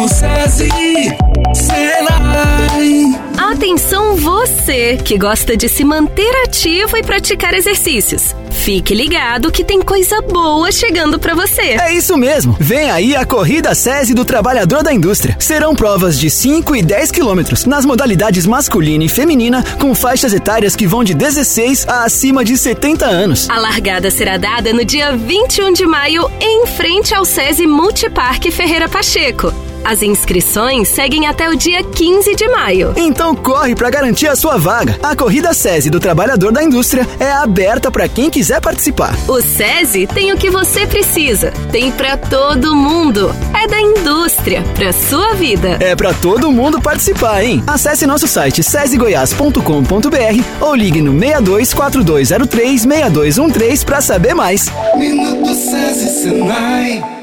Minuto SESI, Senai. Atenção você que gosta de se manter ativo e praticar exercícios. Fique ligado que tem coisa boa chegando para você. É isso mesmo. Vem aí a Corrida SESI do Trabalhador da Indústria. Serão provas de 5 e 10 quilômetros nas modalidades masculina e feminina, com faixas etárias que vão de 16 a acima de 70 anos. A largada será dada no dia 21 de maio, em frente ao SESI Multiparque Ferreira Pacheco. As inscrições seguem até o dia 15 de maio. Então corre para garantir a sua vaga. A Corrida SESI do Trabalhador da Indústria é aberta para quem quiser participar. O SESI tem o que você precisa. Tem para todo mundo. É da indústria para sua vida. É para todo mundo participar, hein? Acesse nosso site sesigoias.com.br ou ligue no 62 4203 6213 para saber mais. Minuto SESI, Senai.